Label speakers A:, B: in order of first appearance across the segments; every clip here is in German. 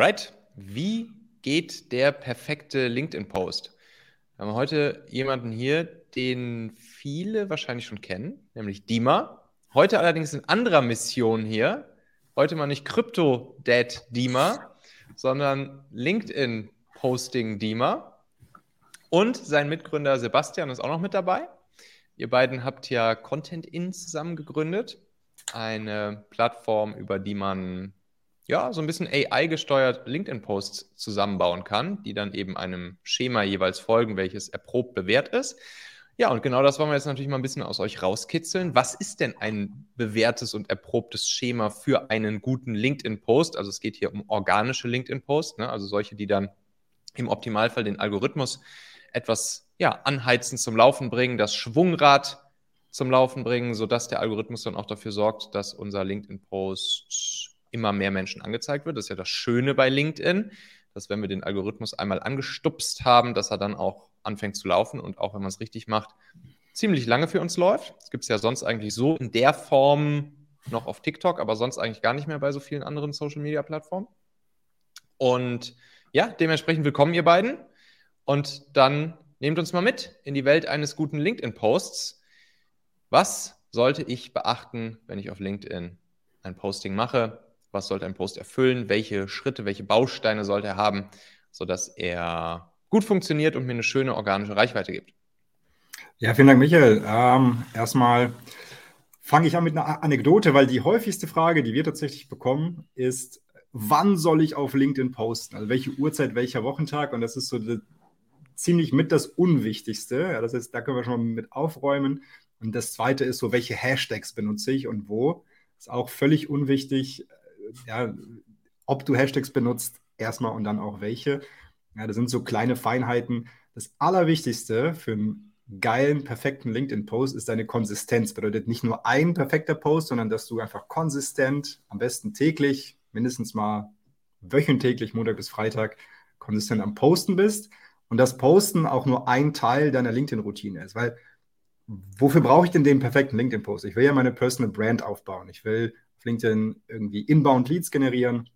A: Alright, wie geht der perfekte LinkedIn-Post? Wir haben heute jemanden hier, den viele wahrscheinlich schon kennen, nämlich Dima. Heute allerdings in anderer Mission hier. Heute mal nicht Crypto-Dad Dima, sondern LinkedIn-Posting Dima. Und sein Mitgründer Sebastian ist auch noch mit dabei. Ihr beiden habt ja Content In zusammen gegründet. Eine Plattform, über die man ja, so ein bisschen AI-gesteuert LinkedIn-Posts zusammenbauen kann, die dann eben einem Schema jeweils folgen, welches erprobt bewährt ist. Ja, und genau das wollen wir jetzt natürlich mal ein bisschen aus euch rauskitzeln. Was ist denn ein bewährtes und erprobtes Schema für einen guten LinkedIn-Post? Also es geht hier um organische LinkedIn-Posts, ne? also solche, die dann im Optimalfall den Algorithmus etwas ja, anheizen, zum Laufen bringen, das Schwungrad zum Laufen bringen, sodass der Algorithmus dann auch dafür sorgt, dass unser LinkedIn-Post immer mehr Menschen angezeigt wird. Das ist ja das Schöne bei LinkedIn, dass wenn wir den Algorithmus einmal angestupst haben, dass er dann auch anfängt zu laufen und auch wenn man es richtig macht, ziemlich lange für uns läuft. Das gibt es ja sonst eigentlich so in der Form noch auf TikTok, aber sonst eigentlich gar nicht mehr bei so vielen anderen Social-Media-Plattformen. Und ja, dementsprechend willkommen ihr beiden. Und dann nehmt uns mal mit in die Welt eines guten LinkedIn-Posts. Was sollte ich beachten, wenn ich auf LinkedIn ein Posting mache? Was sollte ein Post erfüllen, welche Schritte, welche Bausteine sollte er haben, sodass er gut funktioniert und mir eine schöne organische Reichweite gibt.
B: Ja, vielen Dank, Michael. Ähm, erstmal fange ich an mit einer Anekdote, weil die häufigste Frage, die wir tatsächlich bekommen, ist, wann soll ich auf LinkedIn posten? Also welche Uhrzeit, welcher Wochentag? Und das ist so die, ziemlich mit das Unwichtigste. Ja, das heißt, da können wir schon mal mit aufräumen. Und das zweite ist so, welche Hashtags benutze ich und wo? Ist auch völlig unwichtig ja, ob du Hashtags benutzt, erstmal und dann auch welche. Ja, das sind so kleine Feinheiten. Das Allerwichtigste für einen geilen, perfekten LinkedIn-Post ist deine Konsistenz. Bedeutet nicht nur ein perfekter Post, sondern dass du einfach konsistent, am besten täglich, mindestens mal wöchentlich, Montag bis Freitag, konsistent am Posten bist und das Posten auch nur ein Teil deiner LinkedIn-Routine ist. Weil wofür brauche ich denn den perfekten LinkedIn-Post? Ich will ja meine Personal Brand aufbauen. Ich will auf LinkedIn irgendwie Inbound Leads generieren.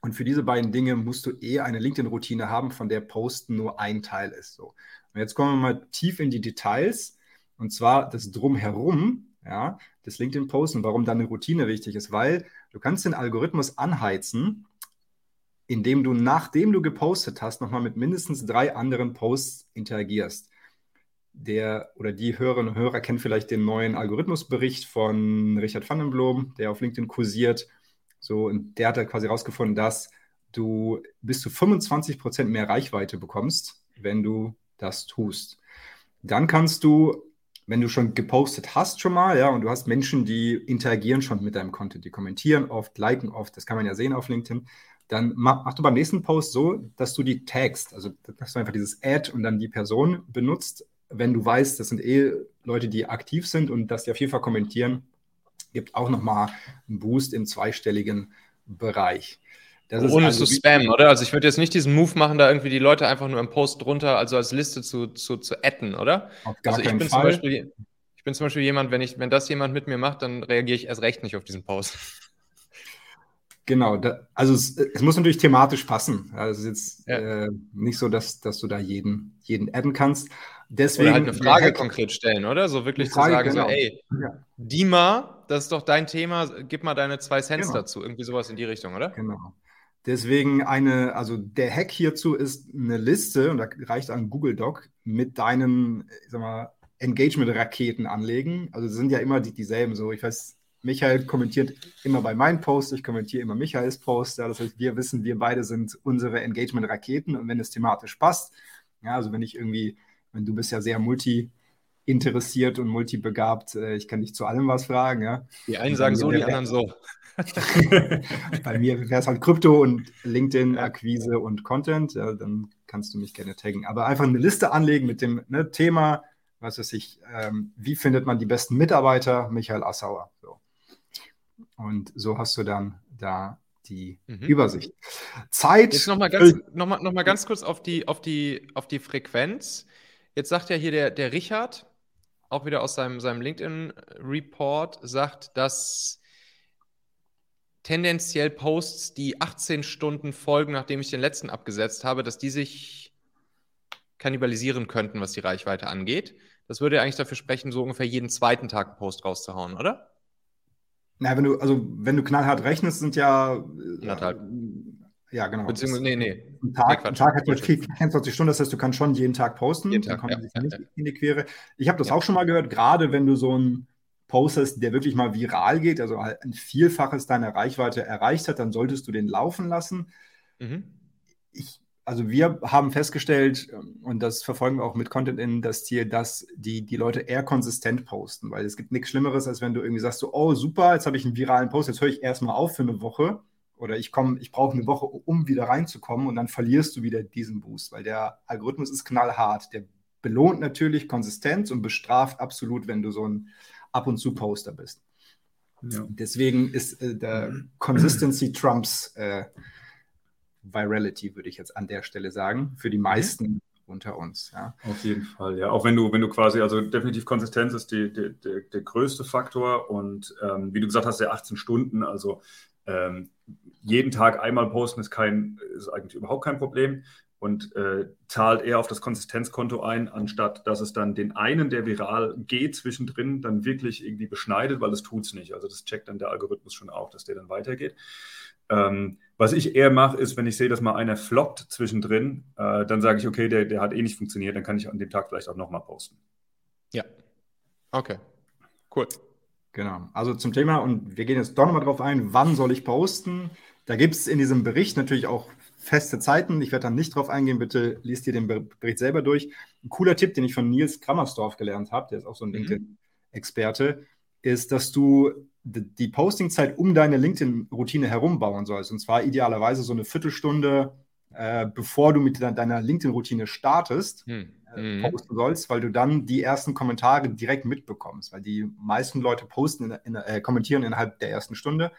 B: Und für diese beiden Dinge musst du eher eine LinkedIn-Routine haben, von der Posten nur ein Teil ist. So. Und jetzt kommen wir mal tief in die Details. Und zwar das Drumherum ja, des LinkedIn-Posts und warum dann eine Routine wichtig ist. Weil du kannst den Algorithmus anheizen, indem du, nachdem du gepostet hast, nochmal mit mindestens drei anderen Posts interagierst der oder die Hörerinnen und Hörer kennen vielleicht den neuen Algorithmusbericht von Richard van den Blom, der auf LinkedIn kursiert. So, und der hat da quasi herausgefunden, dass du bis zu 25 Prozent mehr Reichweite bekommst, wenn du das tust. Dann kannst du, wenn du schon gepostet hast schon mal, ja, und du hast Menschen, die interagieren schon mit deinem Content, die kommentieren oft, liken oft, das kann man ja sehen auf LinkedIn, dann mach, mach du beim nächsten Post so, dass du die tagst, also dass du einfach dieses Ad und dann die Person benutzt wenn du weißt, das sind eh Leute, die aktiv sind und dass die auf jeden Fall kommentieren, gibt auch nochmal einen Boost im zweistelligen Bereich.
A: Ohne also zu spammen, oder? Also ich würde jetzt nicht diesen Move machen, da irgendwie die Leute einfach nur im Post drunter, also als Liste zu, zu, zu adden, oder?
B: Auf gar
A: also ich
B: keinen
A: bin
B: Fall.
A: Zum Beispiel, ich bin zum Beispiel jemand, wenn, ich, wenn das jemand mit mir macht, dann reagiere ich erst recht nicht auf diesen Post.
B: Genau, da, also es, es, muss natürlich thematisch passen. Also es ist jetzt ja. äh, nicht so, dass, dass du da jeden, jeden adden kannst.
A: Deswegen, oder halt eine Frage konkret stellen, oder? So wirklich zu sagen, genau. so, ey, ja. Dima, das ist doch dein Thema, gib mal deine zwei Cents genau. dazu. Irgendwie sowas in die Richtung, oder?
B: Genau. Deswegen eine, also der Hack hierzu ist eine Liste, und da reicht ein Google Doc, mit deinen, ich sag mal, Engagement-Raketen anlegen. Also sind ja immer die, dieselben so. Ich weiß, Michael kommentiert immer bei meinen Posts, ich kommentiere immer Michaels Posts. Ja, das heißt, wir wissen, wir beide sind unsere Engagement-Raketen und wenn es thematisch passt, ja, also wenn ich irgendwie meine, du bist ja sehr multi interessiert und multibegabt. Äh, ich kann dich zu allem was fragen. Ja?
A: Die einen sagen so, die anderen so.
B: Bei mir wäre es halt Krypto und LinkedIn, Akquise und Content. Ja, dann kannst du mich gerne taggen. Aber einfach eine Liste anlegen mit dem ne, Thema, was weiß ich, ähm, wie findet man die besten Mitarbeiter? Michael Assauer. So. Und so hast du dann da die mhm. Übersicht. Zeit.
A: Jetzt nochmal ganz, noch mal, noch mal ganz kurz auf die, auf, die, auf die Frequenz. Jetzt sagt ja hier der, der Richard, auch wieder aus seinem, seinem LinkedIn-Report, sagt, dass tendenziell Posts, die 18 Stunden folgen, nachdem ich den letzten abgesetzt habe, dass die sich kannibalisieren könnten, was die Reichweite angeht. Das würde eigentlich dafür sprechen, so ungefähr jeden zweiten Tag einen Post rauszuhauen, oder?
B: Na, wenn du, also wenn du knallhart rechnest, sind ja.
A: Anderthalb.
B: Ja, genau.
A: Beziehungsweise, nee, nee.
B: Ein Tag, nee, ein Tag hat ja 24 Stunden, das heißt, du kannst schon jeden Tag posten. Jeden Tag, ja, ja, nicht ja. in die Quere. Ich habe das auch schon mal gehört, gerade wenn du so ein Post hast, der wirklich mal viral geht, also halt ein Vielfaches deiner Reichweite erreicht hat, dann solltest du den laufen lassen. Mhm. Ich also wir haben festgestellt, ähm, und das verfolgen wir auch mit Content in das Ziel, dass die, die Leute eher konsistent posten, weil es gibt nichts Schlimmeres, als wenn du irgendwie sagst, so, oh super, jetzt habe ich einen viralen Post, jetzt höre ich erstmal auf für eine Woche oder ich komme, ich brauche eine Woche, um wieder reinzukommen und dann verlierst du wieder diesen Boost, weil der Algorithmus ist knallhart. Der belohnt natürlich Konsistenz und bestraft absolut, wenn du so ein ab und zu Poster bist. Ja. Deswegen ist äh, der Consistency Trumps äh, Virality, würde ich jetzt an der Stelle sagen, für die meisten unter uns. Ja.
C: Auf jeden Fall, ja. Auch wenn du, wenn du quasi, also definitiv Konsistenz ist die, die, die der größte Faktor und ähm, wie du gesagt hast, der 18 Stunden, also ähm, jeden Tag einmal posten ist kein, ist eigentlich überhaupt kein Problem und äh, zahlt eher auf das Konsistenzkonto ein, anstatt dass es dann den einen, der viral geht, zwischendrin dann wirklich irgendwie beschneidet, weil es tut es nicht. Also das checkt dann der Algorithmus schon auch, dass der dann weitergeht. Ähm, was ich eher mache, ist, wenn ich sehe, dass mal einer floppt zwischendrin, äh, dann sage ich, okay, der, der hat eh nicht funktioniert, dann kann ich an dem Tag vielleicht auch nochmal posten.
A: Ja. Okay. Cool.
B: Genau. Also zum Thema, und wir gehen jetzt doch nochmal drauf ein, wann soll ich posten? Da gibt es in diesem Bericht natürlich auch feste Zeiten. Ich werde dann nicht drauf eingehen, bitte liest dir den Bericht selber durch. Ein cooler Tipp, den ich von Nils Krammersdorf gelernt habe, der ist auch so ein mhm. LinkedIn-Experte, ist, dass du die Postingzeit um deine LinkedIn-Routine herum bauen sollst. Und zwar idealerweise so eine Viertelstunde, äh, bevor du mit deiner LinkedIn-Routine startest, hm. äh, mhm. posten sollst, weil du dann die ersten Kommentare direkt mitbekommst. Weil die meisten Leute posten, in, in, äh, kommentieren innerhalb der ersten Stunde,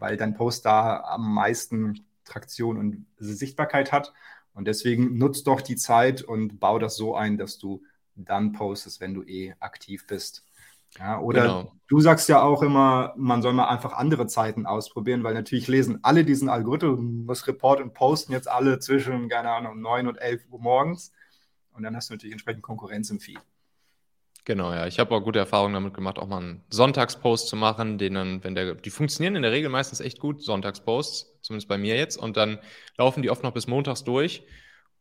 B: weil dein Post da am meisten Traktion und Sichtbarkeit hat. Und deswegen nutzt doch die Zeit und bau das so ein, dass du dann postest, wenn du eh aktiv bist. Ja, oder genau. du sagst ja auch immer, man soll mal einfach andere Zeiten ausprobieren, weil natürlich lesen alle diesen Algorithmus Report und posten jetzt alle zwischen, keine Ahnung, 9 und 11 Uhr morgens. Und dann hast du natürlich entsprechend Konkurrenz im Feed.
A: Genau, ja. Ich habe auch gute Erfahrungen damit gemacht, auch mal einen Sonntagspost zu machen, den dann, wenn der, die funktionieren in der Regel meistens echt gut, Sonntagsposts, zumindest bei mir jetzt. Und dann laufen die oft noch bis montags durch.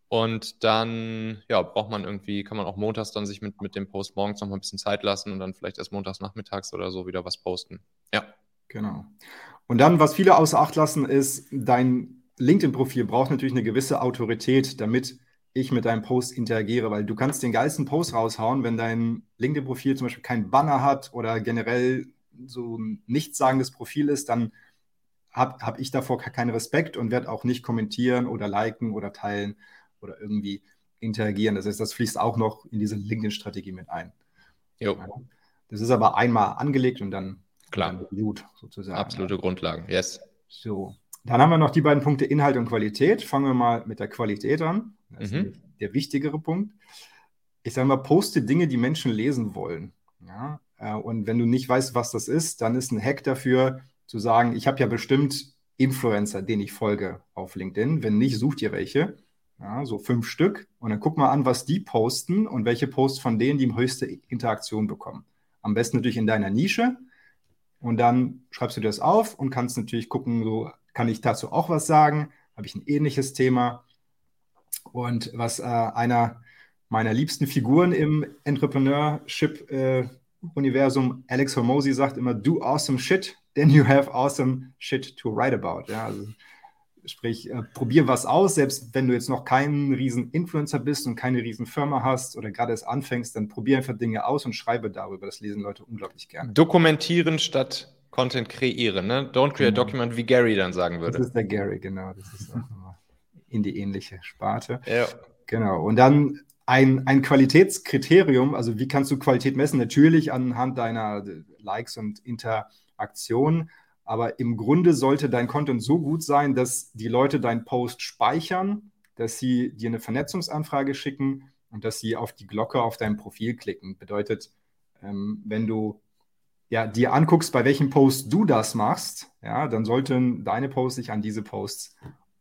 A: Und dann, ja, braucht man irgendwie, kann man auch montags dann sich mit, mit dem Post morgens noch mal ein bisschen Zeit lassen und dann vielleicht erst montags nachmittags oder so wieder was posten. Ja.
B: Genau. Und dann, was viele außer Acht lassen, ist, dein LinkedIn-Profil braucht natürlich eine gewisse Autorität, damit ich mit deinem Post interagiere, weil du kannst den geilsten Post raushauen, wenn dein LinkedIn-Profil zum Beispiel keinen Banner hat oder generell so ein nichtssagendes Profil ist, dann habe hab ich davor keinen Respekt und werde auch nicht kommentieren oder liken oder teilen oder irgendwie interagieren. Das heißt, das fließt auch noch in diese LinkedIn-Strategie mit ein. Jo. Das ist aber einmal angelegt und dann,
A: Klar.
B: Dann gut, sozusagen.
A: Absolute Grundlagen, yes.
B: So. Dann haben wir noch die beiden Punkte Inhalt und Qualität. Fangen wir mal mit der Qualität an. Das mhm. ist der wichtigere Punkt. Ich sage mal, poste Dinge, die Menschen lesen wollen. Ja? Äh, und wenn du nicht weißt, was das ist, dann ist ein Hack dafür zu sagen, ich habe ja bestimmt Influencer, denen ich folge auf LinkedIn. Wenn nicht, such dir welche ja, so fünf Stück. Und dann guck mal an, was die posten und welche Posts von denen die höchste Interaktion bekommen. Am besten natürlich in deiner Nische. Und dann schreibst du das auf und kannst natürlich gucken, so kann ich dazu auch was sagen? Habe ich ein ähnliches Thema? Und was äh, einer meiner liebsten Figuren im Entrepreneurship-Universum, äh, Alex Hormozy, sagt immer, do awesome shit, then you have awesome shit to write about. Ja, also Sprich, äh, probier was aus, selbst wenn du jetzt noch kein riesen Influencer bist und keine riesen Firma hast oder gerade erst anfängst, dann probier einfach Dinge aus und schreibe darüber. Das lesen Leute unglaublich gerne.
A: Dokumentieren statt Content kreieren, ne? Don't create genau. document, wie Gary dann sagen würde.
B: Das ist der Gary, genau. Das ist auch in die ähnliche Sparte. Ja. Genau. Und dann ein, ein Qualitätskriterium, also wie kannst du Qualität messen? Natürlich anhand deiner Likes und Interaktionen, aber im Grunde sollte dein Content so gut sein, dass die Leute deinen Post speichern, dass sie dir eine Vernetzungsanfrage schicken und dass sie auf die Glocke auf deinem Profil klicken. Bedeutet, ähm, wenn du ja, dir anguckst, bei welchem Post du das machst, ja, dann sollten deine Posts sich an diese Posts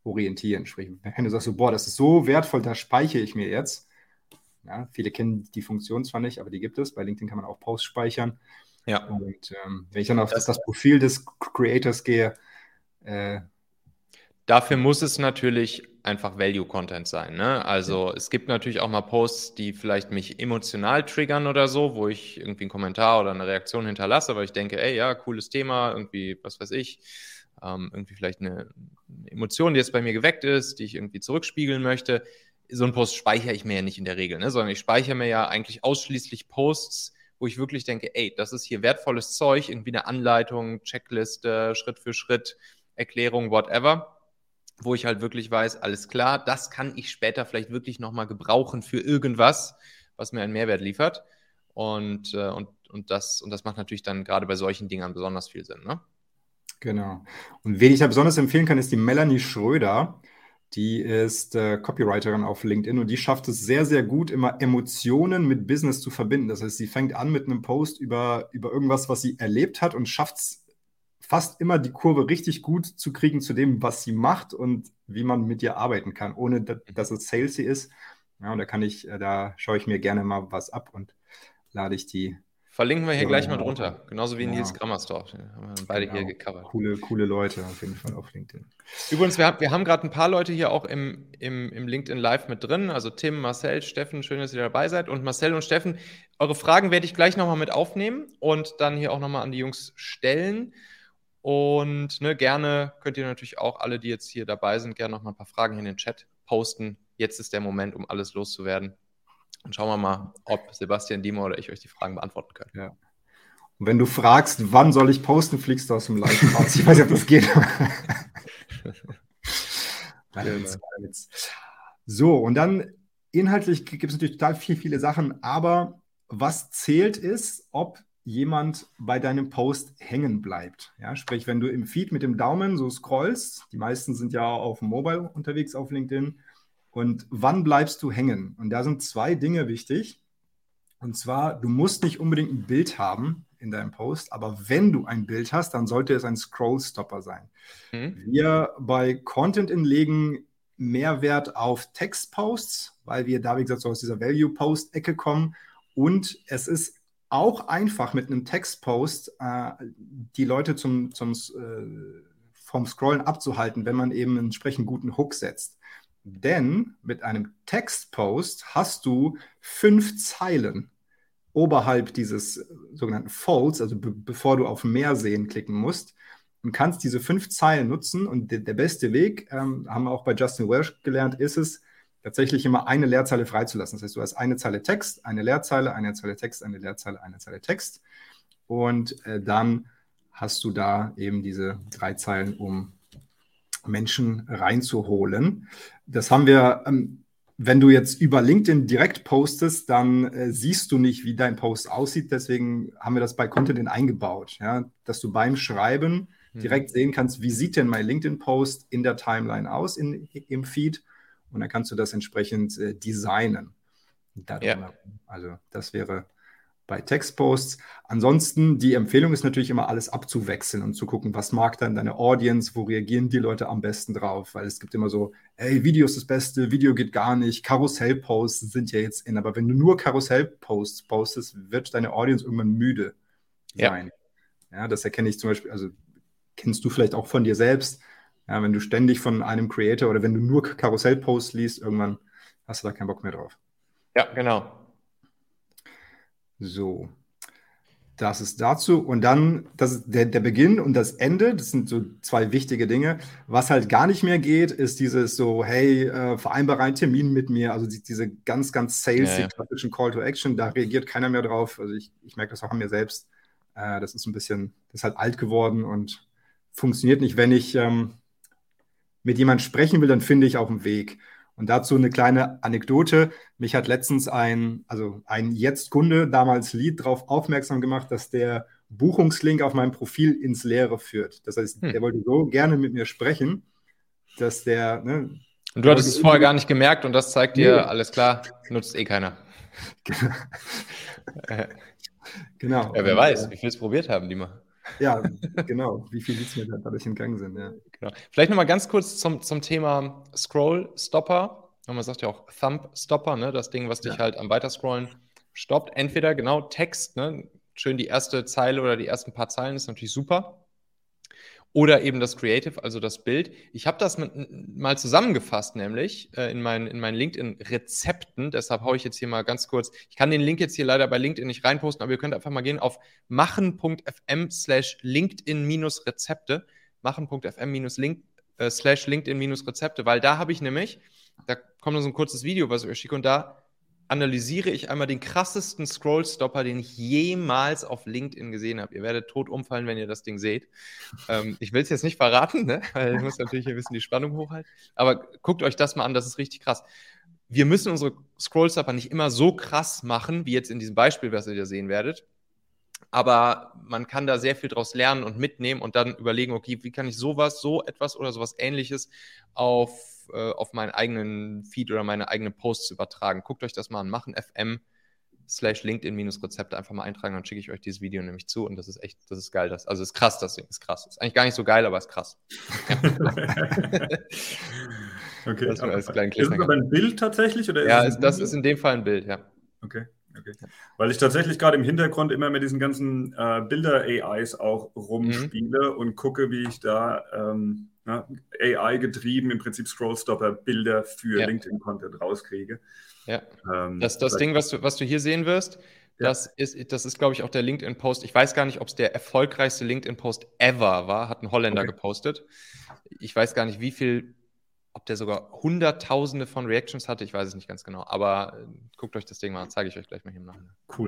B: orientieren. Sprich, wenn du sagst so, boah, das ist so wertvoll, das speichere ich mir jetzt. Ja, viele kennen die Funktion zwar nicht, aber die gibt es. Bei LinkedIn kann man auch Posts speichern. Ja. Und ähm, wenn ich dann auf das, das, Profil des Creators gehe,
A: äh, Dafür muss es natürlich einfach Value-Content sein. Ne? Also es gibt natürlich auch mal Posts, die vielleicht mich emotional triggern oder so, wo ich irgendwie einen Kommentar oder eine Reaktion hinterlasse, weil ich denke, ey, ja, cooles Thema, irgendwie, was weiß ich, ähm, irgendwie vielleicht eine, Emotion, die jetzt bei mir geweckt ist, die ich irgendwie zurückspiegeln möchte. So einen Post speichere ich mir ja nicht in der Regel, ne? sondern ich speichere mir ja eigentlich ausschließlich Posts, wo ich wirklich denke, ey, das ist hier wertvolles Zeug, irgendwie eine Anleitung, Checkliste, Schritt für Schritt, Erklärung, whatever wo ich halt wirklich weiß, alles klar, das kann ich später vielleicht wirklich nochmal gebrauchen für irgendwas, was mir einen Mehrwert liefert. Und, äh, und, und, das, und das macht natürlich dann gerade bei solchen Dingern besonders viel Sinn. Ne?
B: Genau. Und wen ich da besonders empfehlen kann, ist die Melanie Schröder. Die ist äh, Copywriterin auf LinkedIn und die schafft es sehr, sehr gut, immer Emotionen mit Business zu verbinden. Das heißt, sie fängt an mit einem Post über, über irgendwas, was sie erlebt hat und schafft es fast immer die Kurve richtig gut zu kriegen zu dem, was sie macht und wie man mit ihr arbeiten kann, ohne dass es salesy ist. Ja, und da kann ich, äh, da schaue ich mir gerne mal was ab und lade ich die.
A: Verlinken wir hier gleich mal drunter. Genauso wie ja. Nils Grammersdorf. Haben wir beide genau. hier gecovert.
B: Coole, coole Leute auf jeden Fall auf LinkedIn.
A: Übrigens, wir haben, wir haben gerade ein paar Leute hier auch im, im, im LinkedIn Live mit drin. Also Tim, Marcel, Steffen, schön, dass ihr dabei seid. Und Marcel und Steffen, eure Fragen werde ich gleich nochmal mit aufnehmen und dann hier auch nochmal an die Jungs stellen. Und ne, gerne könnt ihr natürlich auch alle, die jetzt hier dabei sind, gerne noch mal ein paar Fragen in den Chat posten. Jetzt ist der Moment, um alles loszuwerden. Und schauen wir mal, ob Sebastian, Dimo oder ich euch die Fragen beantworten können. Ja.
B: Und wenn du fragst, wann soll ich posten, fliegst du aus dem Live raus. Ich weiß nicht, ob das geht. so, und dann inhaltlich gibt es natürlich total viel, viele Sachen, aber was zählt ist, ob jemand bei deinem Post hängen bleibt. Ja, sprich, wenn du im Feed mit dem Daumen so scrollst, die meisten sind ja auf dem Mobile unterwegs auf LinkedIn, und wann bleibst du hängen? Und da sind zwei Dinge wichtig. Und zwar, du musst nicht unbedingt ein Bild haben in deinem Post, aber wenn du ein Bild hast, dann sollte es ein Scrollstopper sein. Mhm. Wir bei Content legen Mehrwert auf Textposts, weil wir da, wie gesagt, so aus dieser Value-Post-Ecke kommen. Und es ist auch einfach mit einem Textpost äh, die Leute zum, zum, äh, vom Scrollen abzuhalten, wenn man eben einen entsprechend guten Hook setzt. Denn mit einem Textpost hast du fünf Zeilen oberhalb dieses sogenannten Folds, also be bevor du auf Mehr sehen klicken musst, und kannst diese fünf Zeilen nutzen. Und de der beste Weg, ähm, haben wir auch bei Justin Welsh gelernt, ist es, tatsächlich immer eine Leerzeile freizulassen. Das heißt, du hast eine Zeile Text, eine Leerzeile, eine Zeile Text, eine Leerzeile, eine Zeile Text. Und äh, dann hast du da eben diese drei Zeilen, um Menschen reinzuholen. Das haben wir, ähm, wenn du jetzt über LinkedIn direkt postest, dann äh, siehst du nicht, wie dein Post aussieht. Deswegen haben wir das bei Content eingebaut, ja? dass du beim Schreiben mhm. direkt sehen kannst, wie sieht denn mein LinkedIn-Post in der Timeline aus, in, im Feed und dann kannst du das entsprechend äh, designen. Ja. Also das wäre bei Textposts. Ansonsten, die Empfehlung ist natürlich immer alles abzuwechseln und zu gucken, was mag dann deine Audience, wo reagieren die Leute am besten drauf, weil es gibt immer so, ey, Video ist das Beste, Video geht gar nicht, Karussell-Posts sind ja jetzt in, aber wenn du nur Karussell-Posts postest, wird deine Audience irgendwann müde sein. Ja. ja, das erkenne ich zum Beispiel, also kennst du vielleicht auch von dir selbst, ja, wenn du ständig von einem Creator oder wenn du nur Karussell-Posts liest, irgendwann hast du da keinen Bock mehr drauf.
A: Ja, genau.
B: So, das ist dazu. Und dann, das ist der, der Beginn und das Ende, das sind so zwei wichtige Dinge. Was halt gar nicht mehr geht, ist dieses so, hey, äh, vereinbare einen Termin mit mir. Also die, diese ganz, ganz sales ja, ja. klassischen Call to Action, da reagiert keiner mehr drauf. Also ich, ich merke das auch an mir selbst. Äh, das ist ein bisschen, das ist halt alt geworden und funktioniert nicht, wenn ich ähm, mit jemandem sprechen will, dann finde ich auch einen Weg. Und dazu eine kleine Anekdote. Mich hat letztens ein, also ein Jetzt-Kunde, damals Lied, darauf aufmerksam gemacht, dass der Buchungslink auf meinem Profil ins Leere führt. Das heißt, hm. der wollte so gerne mit mir sprechen, dass der. Ne,
A: und du hattest es vorher gar nicht gemerkt und das zeigt dir, nee. alles klar, nutzt eh keiner. genau. Ja, wer und, weiß, äh, wie viel es probiert haben, die mal.
B: Ja, genau. Wie viel Leads mir dadurch entgangen sind, ja.
A: Genau. Vielleicht nochmal ganz kurz zum, zum Thema Scroll Stopper. Man sagt ja auch Thumb Stopper, ne? das Ding, was dich ja. halt am Weiterscrollen stoppt. Entweder genau Text, ne? schön die erste Zeile oder die ersten paar Zeilen ist natürlich super. Oder eben das Creative, also das Bild. Ich habe das mit, mal zusammengefasst, nämlich äh, in, mein, in meinen LinkedIn-Rezepten. Deshalb haue ich jetzt hier mal ganz kurz. Ich kann den Link jetzt hier leider bei LinkedIn nicht reinposten, aber ihr könnt einfach mal gehen auf machen.fm slash LinkedIn-Rezepte. Machen.fm äh, slash LinkedIn-Rezepte, weil da habe ich nämlich, da kommt noch so ein kurzes Video, was ich euch schicke, und da analysiere ich einmal den krassesten Scrollstopper, den ich jemals auf LinkedIn gesehen habe. Ihr werdet tot umfallen, wenn ihr das Ding seht. Ähm, ich will es jetzt nicht verraten, ne? weil ich muss natürlich ein bisschen die Spannung hochhalten. Aber guckt euch das mal an, das ist richtig krass. Wir müssen unsere Scrollstopper nicht immer so krass machen, wie jetzt in diesem Beispiel, was ihr da sehen werdet. Aber man kann da sehr viel draus lernen und mitnehmen und dann überlegen, okay, wie kann ich sowas, so etwas oder sowas ähnliches auf äh, auf meinen eigenen Feed oder meine eigenen Posts übertragen. Guckt euch das mal an. Machen FM slash LinkedIn-Rezepte einfach mal eintragen, dann schicke ich euch dieses Video nämlich zu und das ist echt, das ist geil. Das, also ist krass, das Ding ist krass. Ist eigentlich gar nicht so geil, aber ist krass.
C: okay. Das kleinen ist das aber ein Bild tatsächlich? Oder
A: ja, ist, das ist in dem Fall ein Bild, ja.
C: Okay. Okay. Weil ich tatsächlich gerade im Hintergrund immer mit diesen ganzen äh, Bilder-AIs auch rumspiele mhm. und gucke, wie ich da ähm, ne, AI-getrieben im Prinzip Scrollstopper-Bilder für ja. LinkedIn-Content rauskriege.
A: Ja. Ähm, das das Ding, was du, was du hier sehen wirst, ja. das ist, das ist glaube ich, auch der LinkedIn-Post. Ich weiß gar nicht, ob es der erfolgreichste LinkedIn-Post ever war, hat ein Holländer okay. gepostet. Ich weiß gar nicht, wie viel ob der sogar Hunderttausende von Reactions hatte, ich weiß es nicht ganz genau. Aber äh, guckt euch das Ding mal an, zeige ich euch gleich mal hier im Nachhinein.
C: Cool.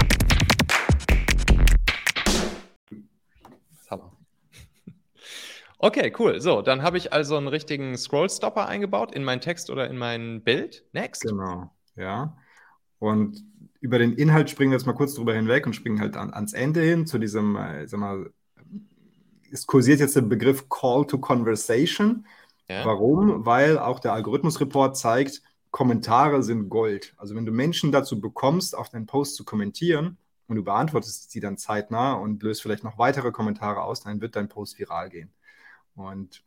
A: Okay, cool. So, dann habe ich also einen richtigen Scrollstopper eingebaut in meinen Text oder in mein Bild. Next.
B: Genau, ja. Und über den Inhalt springen wir jetzt mal kurz drüber hinweg und springen halt an, ans Ende hin zu diesem, äh, sag mal, es kursiert jetzt der Begriff Call to Conversation. Ja. Warum? Weil auch der Algorithmusreport zeigt, Kommentare sind Gold. Also wenn du Menschen dazu bekommst, auf deinen Post zu kommentieren und du beantwortest sie dann zeitnah und löst vielleicht noch weitere Kommentare aus, dann wird dein Post viral gehen. Und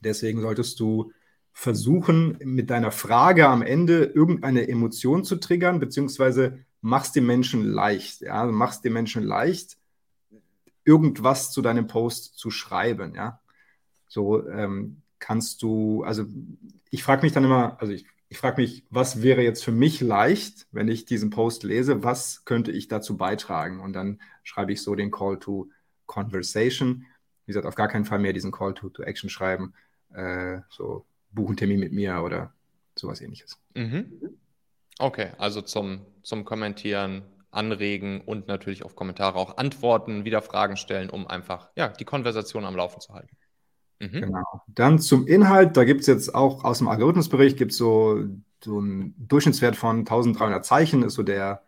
B: deswegen solltest du versuchen, mit deiner Frage am Ende irgendeine Emotion zu triggern, beziehungsweise machst den Menschen leicht. Ja? Also machst den Menschen leicht, irgendwas zu deinem Post zu schreiben. Ja? So ähm, kannst du, also ich frage mich dann immer, also ich, ich frage mich, was wäre jetzt für mich leicht, wenn ich diesen Post lese, was könnte ich dazu beitragen? Und dann schreibe ich so den Call to Conversation wie gesagt, auf gar keinen Fall mehr diesen Call to, to Action schreiben, äh, so buchen Termin mit mir oder sowas ähnliches.
A: Mhm. Okay, also zum, zum Kommentieren, Anregen und natürlich auf Kommentare auch antworten, wieder Fragen stellen, um einfach ja, die Konversation am Laufen zu halten.
B: Mhm. Genau. Dann zum Inhalt, da gibt es jetzt auch aus dem Algorithmusbericht gibt so, so einen Durchschnittswert von 1300 Zeichen, ist so der,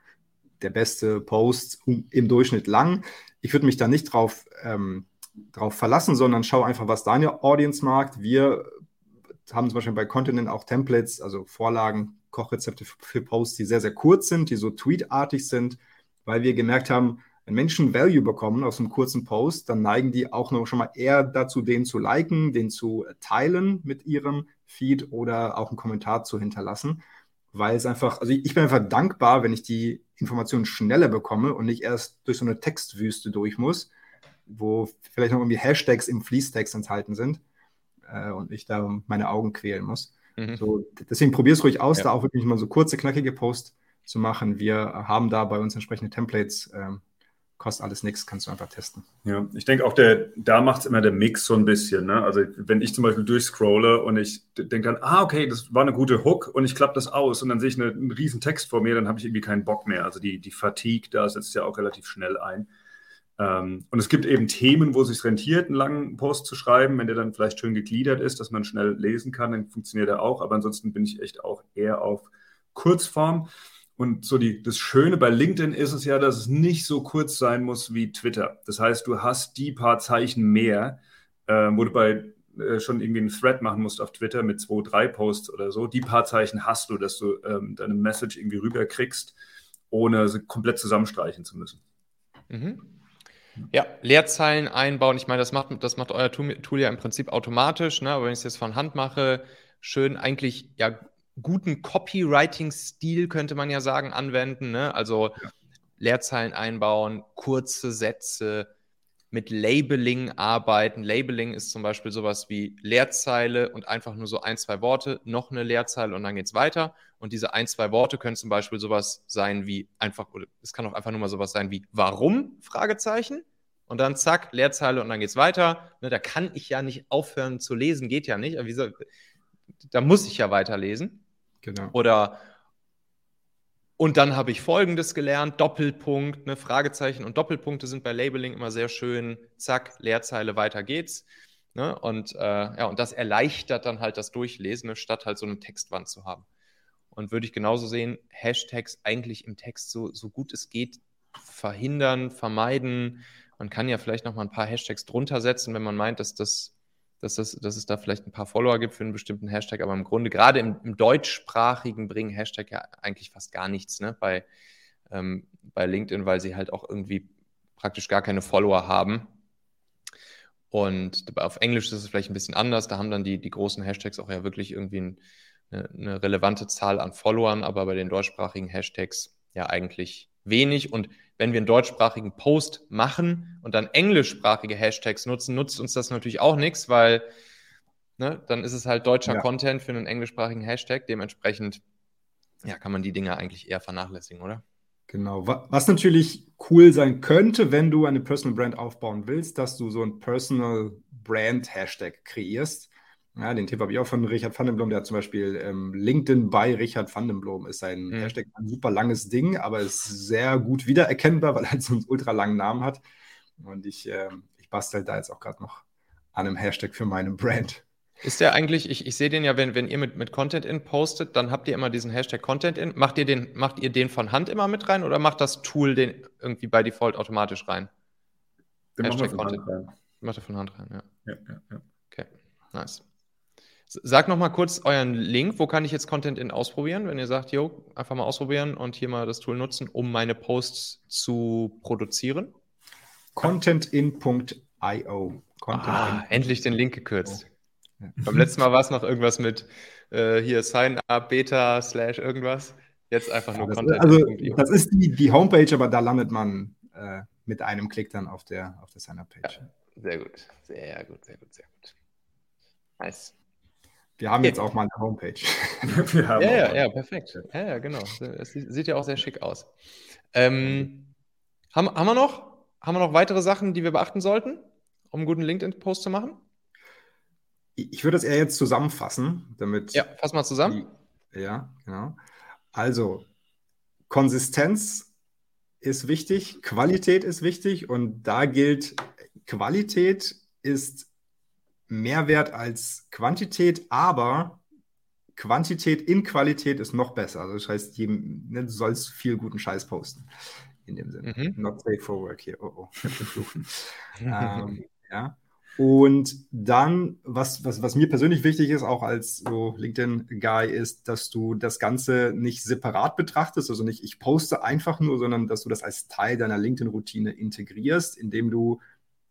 B: der beste Post im Durchschnitt lang. Ich würde mich da nicht drauf ähm, drauf verlassen, sondern schau einfach, was deine Audience mag. Wir haben zum Beispiel bei Continent auch Templates, also Vorlagen, Kochrezepte für Posts, die sehr, sehr kurz sind, die so tweetartig sind, weil wir gemerkt haben, wenn Menschen Value bekommen aus einem kurzen Post, dann neigen die auch noch schon mal eher dazu, den zu liken, den zu teilen mit ihrem Feed oder auch einen Kommentar zu hinterlassen, weil es einfach, also ich bin einfach dankbar, wenn ich die Informationen schneller bekomme und nicht erst durch so eine Textwüste durch muss wo vielleicht noch irgendwie Hashtags im Fließtext enthalten sind äh, und ich da meine Augen quälen muss. Mhm. So, deswegen probier es ruhig aus, ja. da auch wirklich mal so kurze, knackige Posts zu machen. Wir haben da bei uns entsprechende Templates. Ähm, kostet alles nichts, kannst du einfach testen.
C: Ja, ich denke auch, der, da macht es immer der Mix so ein bisschen. Ne? Also wenn ich zum Beispiel durchscrolle und ich denke dann, ah, okay, das war eine gute Hook und ich klappe das aus und dann sehe ich eine, einen riesen Text vor mir, dann habe ich irgendwie keinen Bock mehr. Also die, die Fatigue, da setzt ja auch relativ schnell ein. Ähm, und es gibt eben Themen, wo es sich rentiert, einen langen Post zu schreiben, wenn der dann vielleicht schön gegliedert ist, dass man schnell lesen kann, dann funktioniert er auch. Aber ansonsten bin ich echt auch eher auf Kurzform. Und so die, das Schöne bei LinkedIn ist es ja, dass es nicht so kurz sein muss wie Twitter. Das heißt, du hast die paar Zeichen mehr, äh, wo du bei äh, schon irgendwie einen Thread machen musst auf Twitter mit zwei, drei Posts oder so. Die paar Zeichen hast du, dass du ähm, deine Message irgendwie rüberkriegst, ohne sie komplett zusammenstreichen zu müssen.
A: Mhm. Ja, Leerzeilen einbauen. Ich meine, das macht, das macht euer Tool ja im Prinzip automatisch, ne? aber wenn ich es jetzt von Hand mache, schön eigentlich ja guten Copywriting-Stil, könnte man ja sagen, anwenden. Ne? Also ja. Leerzeilen einbauen, kurze Sätze, mit Labeling arbeiten. Labeling ist zum Beispiel sowas wie Leerzeile und einfach nur so ein, zwei Worte, noch eine Leerzeile und dann geht es weiter. Und diese ein, zwei Worte können zum Beispiel sowas sein wie einfach, oder es kann auch einfach nur mal sowas sein wie Warum? Fragezeichen. Und dann zack, Leerzeile und dann geht es weiter. Ne, da kann ich ja nicht aufhören zu lesen, geht ja nicht. Soll, da muss ich ja weiterlesen. Genau. Oder und dann habe ich Folgendes gelernt: Doppelpunkt, ne, Fragezeichen und Doppelpunkte sind bei Labeling immer sehr schön. Zack, Leerzeile, weiter geht's. Ne? Und, äh, ja, und das erleichtert dann halt das Durchlesen, statt halt so eine Textwand zu haben. Und würde ich genauso sehen, Hashtags eigentlich im Text so, so gut es geht verhindern, vermeiden. Man kann ja vielleicht noch mal ein paar Hashtags drunter setzen, wenn man meint, dass das dass, das, dass es da vielleicht ein paar Follower gibt für einen bestimmten Hashtag, aber im Grunde, gerade im, im deutschsprachigen bringen Hashtag ja eigentlich fast gar nichts ne? bei, ähm, bei LinkedIn, weil sie halt auch irgendwie praktisch gar keine Follower haben. Und auf Englisch ist es vielleicht ein bisschen anders. Da haben dann die, die großen Hashtags auch ja wirklich irgendwie ein, eine, eine relevante Zahl an Followern, aber bei den deutschsprachigen Hashtags ja eigentlich wenig. Und wenn wir einen deutschsprachigen Post machen und dann englischsprachige Hashtags nutzen, nutzt uns das natürlich auch nichts, weil ne, dann ist es halt deutscher ja. Content für einen englischsprachigen Hashtag. Dementsprechend ja, kann man die Dinge eigentlich eher vernachlässigen, oder?
B: Genau. Was natürlich cool sein könnte, wenn du eine Personal Brand aufbauen willst, dass du so ein Personal Brand Hashtag kreierst. Ja, den Tipp habe ich auch von Richard van den Blom. Der hat zum Beispiel ähm, LinkedIn bei Richard van den Blom. Ist ein mhm. Hashtag ein super langes Ding, aber ist sehr gut wiedererkennbar, weil er so einen ultra langen Namen hat. Und ich, äh, ich bastel da jetzt auch gerade noch an einem Hashtag für meine Brand.
A: Ist der eigentlich, ich, ich sehe den ja, wenn, wenn ihr mit, mit Content in postet, dann habt ihr immer diesen Hashtag Content in. Macht ihr, den, macht ihr den von Hand immer mit rein oder macht das Tool den irgendwie bei Default automatisch rein? Den Hashtag Content. Rein. Macht ihr von Hand rein, ja. Ja, ja, ja. Okay, nice. Sag noch mal kurz euren Link. Wo kann ich jetzt Content in ausprobieren? Wenn ihr sagt, jo, einfach mal ausprobieren und hier mal das Tool nutzen, um meine Posts zu produzieren.
B: Contentin.io.
A: Content ah, endlich den Link gekürzt. Oh. Ja. Beim letzten Mal war es noch irgendwas mit äh, hier Sign up, Beta, Slash irgendwas. Jetzt einfach nur
B: ja, Content. Also, das ist die, die Homepage, aber da landet man äh, mit einem Klick dann auf der, auf der Sign-up-Page.
A: Ja, sehr gut, sehr gut, sehr gut, sehr gut.
B: Nice. Wir haben jetzt auch mal eine Homepage.
A: ja, ja, ja, perfekt. Ja, ja, genau. Es sieht ja auch sehr schick aus. Ähm, haben, haben, wir noch, haben wir noch weitere Sachen, die wir beachten sollten, um einen guten LinkedIn-Post zu machen?
B: Ich würde das eher jetzt zusammenfassen, damit.
A: Ja, fass mal zusammen.
B: Die, ja, genau. Also, Konsistenz ist wichtig, Qualität ist wichtig und da gilt, Qualität ist mehr wert als Quantität, aber Quantität in Qualität ist noch besser. Also das heißt, jedem, ne, du sollst viel guten Scheiß posten. In dem Sinne. Mhm. Not safe for work hier. Oh, oh. ähm, ja. Und dann, was, was, was mir persönlich wichtig ist, auch als so LinkedIn-Guy, ist, dass du das Ganze nicht separat betrachtest, also nicht ich poste einfach nur, sondern dass du das als Teil deiner LinkedIn-Routine integrierst, indem du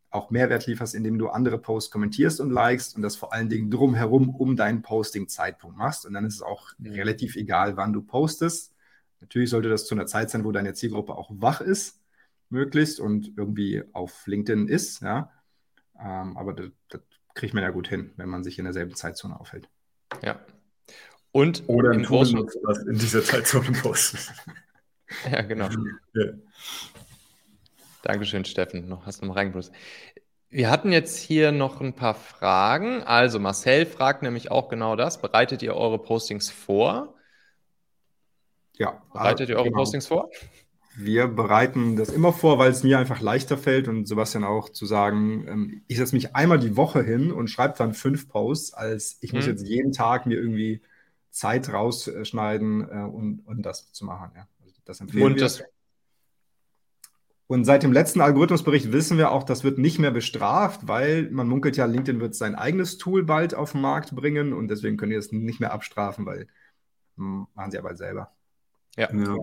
B: auch Mehrwert lieferst, indem du andere Posts kommentierst und likest und das vor allen Dingen drumherum um deinen Posting-Zeitpunkt machst. Und dann ist es auch mhm. relativ egal, wann du postest. Natürlich sollte das zu einer Zeit sein, wo deine Zielgruppe auch wach ist. möglichst und irgendwie auf LinkedIn ist, ja. Ähm, aber das, das kriegt man ja gut hin, wenn man sich in derselben Zeitzone aufhält.
A: Ja. Und
C: Oder im Tool nutzt, was in dieser Zeitzone postet.
A: ja, genau. Ja. Dankeschön, Steffen. Noch hast du noch reingebracht. Wir hatten jetzt hier noch ein paar Fragen. Also Marcel fragt nämlich auch genau das. Bereitet ihr eure Postings vor?
B: Ja.
A: Bereitet ihr eure genau. Postings vor?
B: Wir bereiten das immer vor, weil es mir einfach leichter fällt und Sebastian auch zu sagen, ähm, ich setze mich einmal die Woche hin und schreibe dann fünf Posts, als ich hm. muss mhm. jetzt jeden Tag mir irgendwie Zeit rausschneiden äh, und, und das zu machen. Ja. Also das empfehlen und wir. Das, und seit dem letzten Algorithmusbericht wissen wir auch, das wird nicht mehr bestraft, weil man munkelt ja, LinkedIn wird sein eigenes Tool bald auf den Markt bringen und deswegen können die es nicht mehr abstrafen, weil hm, machen sie aber selber.
C: Ja. ja.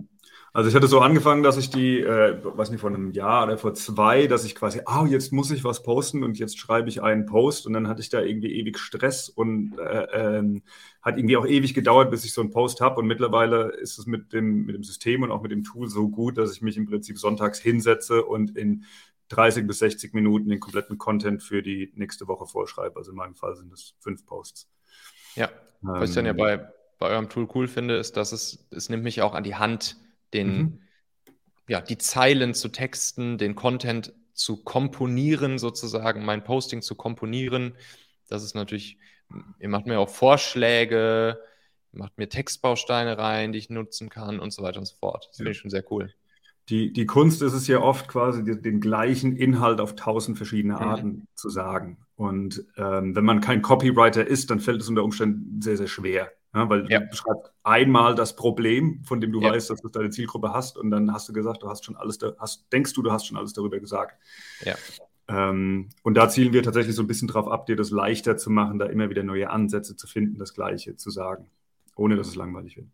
C: Also ich hatte so angefangen, dass ich die, äh, weiß nicht, vor einem Jahr oder vor zwei, dass ich quasi, ah, jetzt muss ich was posten und jetzt schreibe ich einen Post und dann hatte ich da irgendwie ewig Stress und äh, äh, hat irgendwie auch ewig gedauert, bis ich so einen Post habe und mittlerweile ist es mit dem, mit dem System und auch mit dem Tool so gut, dass ich mich im Prinzip sonntags hinsetze und in 30 bis 60 Minuten den kompletten Content für die nächste Woche vorschreibe. Also in meinem Fall sind es fünf Posts.
A: Ja, was ich dann ja ähm, bei, bei eurem Tool cool finde, ist, dass es, es nimmt mich auch an die Hand, den, mhm. ja, die Zeilen zu texten, den Content zu komponieren, sozusagen, mein Posting zu komponieren. Das ist natürlich, ihr macht mir auch Vorschläge, ihr macht mir Textbausteine rein, die ich nutzen kann und so weiter und so fort. Das finde ich schon sehr cool.
C: Die, die Kunst ist es ja oft quasi, den, den gleichen Inhalt auf tausend verschiedene mhm. Arten mhm. zu sagen. Und ähm, wenn man kein Copywriter ist, dann fällt es unter Umständen sehr, sehr schwer. Ja, weil ja. du beschreibst einmal das Problem, von dem du ja. weißt, dass du deine Zielgruppe hast, und dann hast du gesagt, du hast schon alles, da, hast, denkst du, du hast schon alles darüber gesagt.
A: Ja.
C: Ähm, und da zielen wir tatsächlich so ein bisschen drauf ab, dir das leichter zu machen, da immer wieder neue Ansätze zu finden, das Gleiche zu sagen, ohne dass es langweilig wird.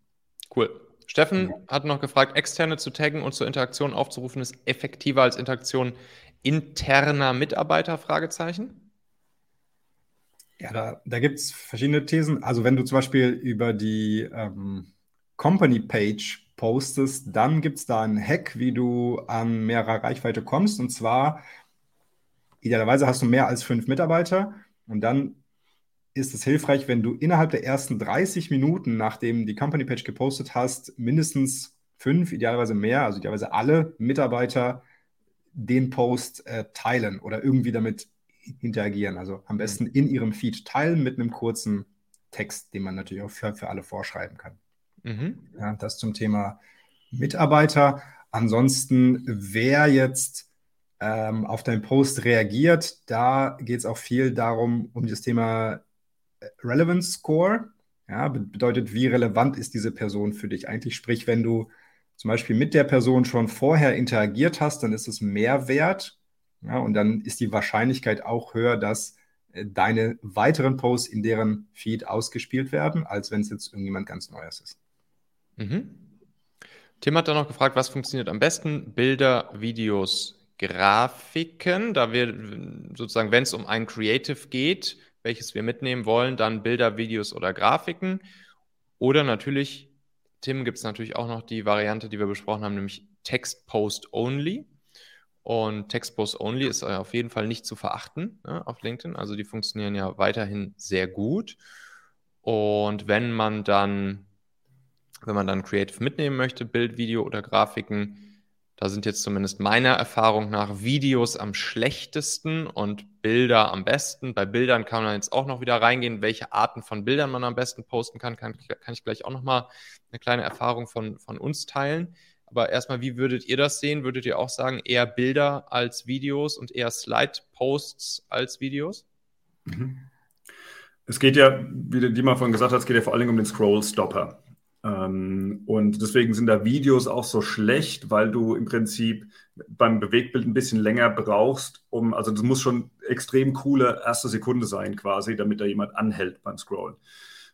A: Cool. Steffen hat noch gefragt, externe zu taggen und zur Interaktion aufzurufen, ist effektiver als Interaktion interner Mitarbeiter? Fragezeichen.
B: Ja, da, da gibt es verschiedene Thesen. Also wenn du zum Beispiel über die ähm, Company-Page postest, dann gibt es da einen Hack, wie du an mehrerer Reichweite kommst. Und zwar, idealerweise hast du mehr als fünf Mitarbeiter und dann ist es hilfreich, wenn du innerhalb der ersten 30 Minuten, nachdem die Company-Page gepostet hast, mindestens fünf, idealerweise mehr, also idealerweise alle Mitarbeiter den Post äh, teilen oder irgendwie damit interagieren. Also am mhm. besten in ihrem Feed teilen mit einem kurzen Text, den man natürlich auch für, für alle vorschreiben kann. Mhm. Ja, das zum Thema Mitarbeiter. Ansonsten, wer jetzt ähm, auf deinen Post reagiert, da geht es auch viel darum, um das Thema äh, Relevance Score. Ja, bedeutet, wie relevant ist diese Person für dich eigentlich? Sprich, wenn du zum Beispiel mit der Person schon vorher interagiert hast, dann ist es mehr wert, ja, und dann ist die Wahrscheinlichkeit auch höher, dass äh, deine weiteren Posts in deren Feed ausgespielt werden, als wenn es jetzt irgendjemand ganz Neues ist.
A: Mhm. Tim hat dann noch gefragt, was funktioniert am besten? Bilder, Videos, Grafiken. Da wir sozusagen, wenn es um ein Creative geht, welches wir mitnehmen wollen, dann Bilder, Videos oder Grafiken. Oder natürlich, Tim, gibt es natürlich auch noch die Variante, die wir besprochen haben, nämlich Text Post Only. Und Textpost Only ist auf jeden Fall nicht zu verachten ne, auf LinkedIn. Also die funktionieren ja weiterhin sehr gut. Und wenn man dann, wenn man dann Creative mitnehmen möchte, Bild, Video oder Grafiken, da sind jetzt zumindest meiner Erfahrung nach Videos am schlechtesten und Bilder am besten. Bei Bildern kann man jetzt auch noch wieder reingehen, welche Arten von Bildern man am besten posten kann. Kann, kann ich gleich auch noch mal eine kleine Erfahrung von, von uns teilen. Aber erstmal, wie würdet ihr das sehen? Würdet ihr auch sagen, eher Bilder als Videos und eher Slide-Posts als Videos?
C: Mhm. Es geht ja, wie die mal vorhin gesagt hat, es geht ja vor allen Dingen um den Scroll-Stopper. Ähm, und deswegen sind da Videos auch so schlecht, weil du im Prinzip beim Bewegbild ein bisschen länger brauchst, um, also das muss schon extrem coole erste Sekunde sein quasi, damit da jemand anhält beim Scrollen.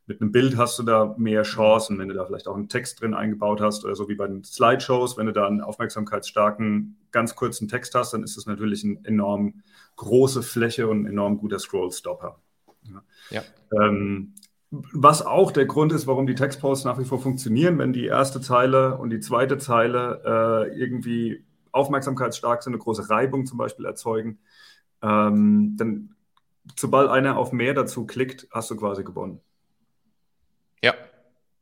C: Mit einem Bild hast du da mehr Chancen, wenn du da vielleicht auch einen Text drin eingebaut hast oder so wie bei den Slideshows. Wenn du da einen aufmerksamkeitsstarken, ganz kurzen Text hast, dann ist das natürlich eine enorm große Fläche und ein enorm guter Scrollstopper. Ja. ja. Ähm, was auch der Grund ist, warum die Textposts nach wie vor funktionieren, wenn die erste Zeile und die zweite Zeile äh, irgendwie aufmerksamkeitsstark sind, eine große Reibung zum Beispiel erzeugen. Ähm, dann, sobald einer auf mehr dazu klickt, hast du quasi gewonnen.
B: Ja.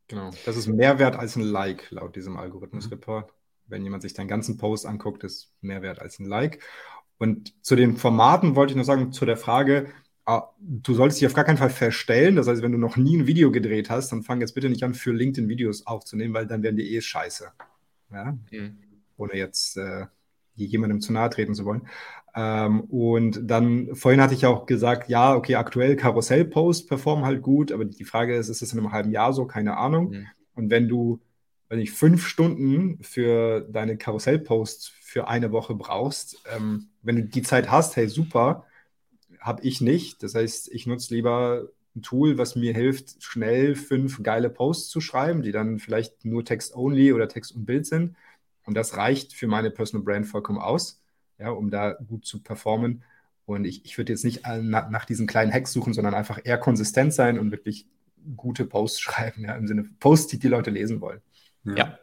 B: Genau. Das ist mehr wert als ein Like laut diesem Algorithmus-Report. Wenn jemand sich deinen ganzen Post anguckt, ist mehr wert als ein Like. Und zu den Formaten wollte ich noch sagen, zu der Frage, ah, du solltest dich auf gar keinen Fall verstellen. Das heißt, wenn du noch nie ein Video gedreht hast, dann fang jetzt bitte nicht an, für LinkedIn Videos aufzunehmen, weil dann werden die eh scheiße. Ja? Mhm. Ohne jetzt äh, jemandem zu nahe treten zu wollen. Ähm, und dann, vorhin hatte ich auch gesagt, ja, okay, aktuell Karussell-Post performen halt gut, aber die Frage ist, ist es in einem halben Jahr so? Keine Ahnung. Mhm. Und wenn du, wenn ich fünf Stunden für deine Karussell-Posts für eine Woche brauchst, ähm, wenn du die Zeit hast, hey, super, habe ich nicht. Das heißt, ich nutze lieber ein Tool, was mir hilft, schnell fünf geile Posts zu schreiben, die dann vielleicht nur Text-only oder Text und Bild sind. Und das reicht für meine Personal Brand vollkommen aus, ja, um da gut zu performen. Und ich, ich würde jetzt nicht nach, nach diesen kleinen Hacks suchen, sondern einfach eher konsistent sein und wirklich gute Posts schreiben, ja, im Sinne Posts, die die Leute lesen wollen.
A: Ja, ja.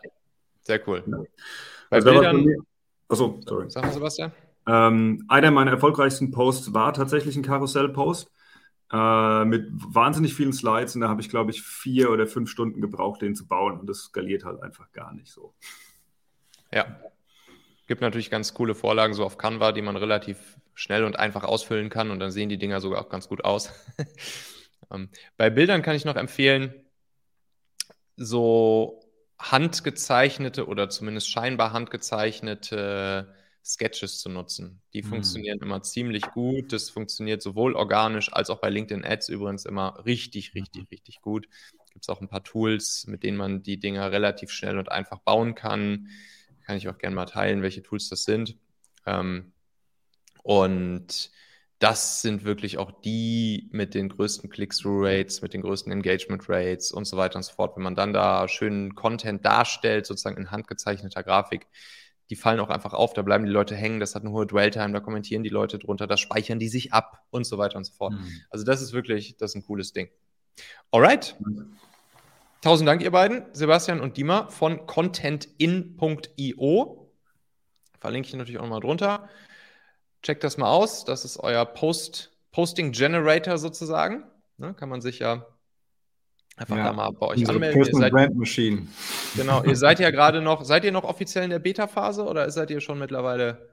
A: sehr cool. Ja.
C: Also Bildern, achso, sorry. Sag mal, Sebastian. Ähm, einer meiner erfolgreichsten Posts war tatsächlich ein Karussell-Post äh, mit wahnsinnig vielen Slides und da habe ich, glaube ich, vier oder fünf Stunden gebraucht, den zu bauen und das skaliert halt einfach gar nicht so.
A: Ja. Gibt natürlich ganz coole Vorlagen so auf Canva, die man relativ schnell und einfach ausfüllen kann und dann sehen die Dinger sogar auch ganz gut aus. ähm, bei Bildern kann ich noch empfehlen, so handgezeichnete oder zumindest scheinbar handgezeichnete Sketches zu nutzen. Die mhm. funktionieren immer ziemlich gut. Das funktioniert sowohl organisch als auch bei LinkedIn Ads übrigens immer richtig, richtig, richtig gut. Gibt es auch ein paar Tools, mit denen man die Dinger relativ schnell und einfach bauen kann. Kann ich auch gerne mal teilen, welche Tools das sind. Ähm, und das sind wirklich auch die mit den größten Click-Through-Rates, mit den größten Engagement-Rates und so weiter und so fort. Wenn man dann da schönen Content darstellt, sozusagen in handgezeichneter Grafik, die fallen auch einfach auf, da bleiben die Leute hängen, das hat eine hohe Dwell-Time, da kommentieren die Leute drunter, das speichern die sich ab und so weiter und so fort. Mhm. Also das ist wirklich, das ist ein cooles Ding. Alright. Tausend Dank, ihr beiden, Sebastian und Dima von contentin.io. Verlinke ich natürlich auch mal drunter. Checkt das mal aus. Das ist euer Post, Posting Generator sozusagen. Ne, kann man sich ja Einfach ja, da mal bei euch anmelden. Ihr seid, Brand Machine. Genau, ihr seid ja gerade noch, seid ihr noch offiziell in der Beta-Phase oder seid ihr schon mittlerweile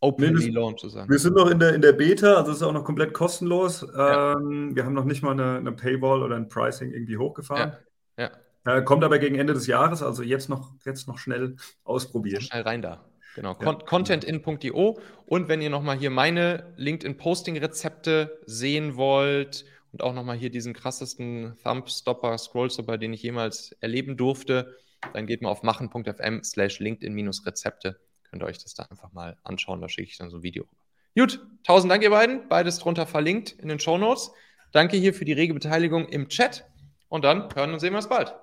C: openly nee, launch sozusagen? Wir sind noch in der, in der Beta, also es ist auch noch komplett kostenlos. Ja. Ähm, wir haben noch nicht mal eine, eine, Paywall oder ein Pricing irgendwie hochgefahren. Ja. Ja. Äh, kommt aber gegen Ende des Jahres, also jetzt noch, jetzt noch schnell ausprobieren.
A: Schnell rein da. Genau, ja. contentin.io. Und wenn ihr nochmal hier meine LinkedIn-Posting-Rezepte sehen wollt und auch nochmal hier diesen krassesten Thumbstopper, Scrollstopper, den ich jemals erleben durfte, dann geht mal auf machen.fm slash LinkedIn-Rezepte. Könnt ihr euch das da einfach mal anschauen, da schicke ich dann so ein Video rüber. Gut, tausend Dank ihr beiden, beides drunter verlinkt in den Show Notes. Danke hier für die rege Beteiligung im Chat und dann hören und sehen wir uns bald.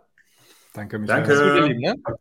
B: Danke, Michael. Danke.
C: Gut, ihr Lieben, ne?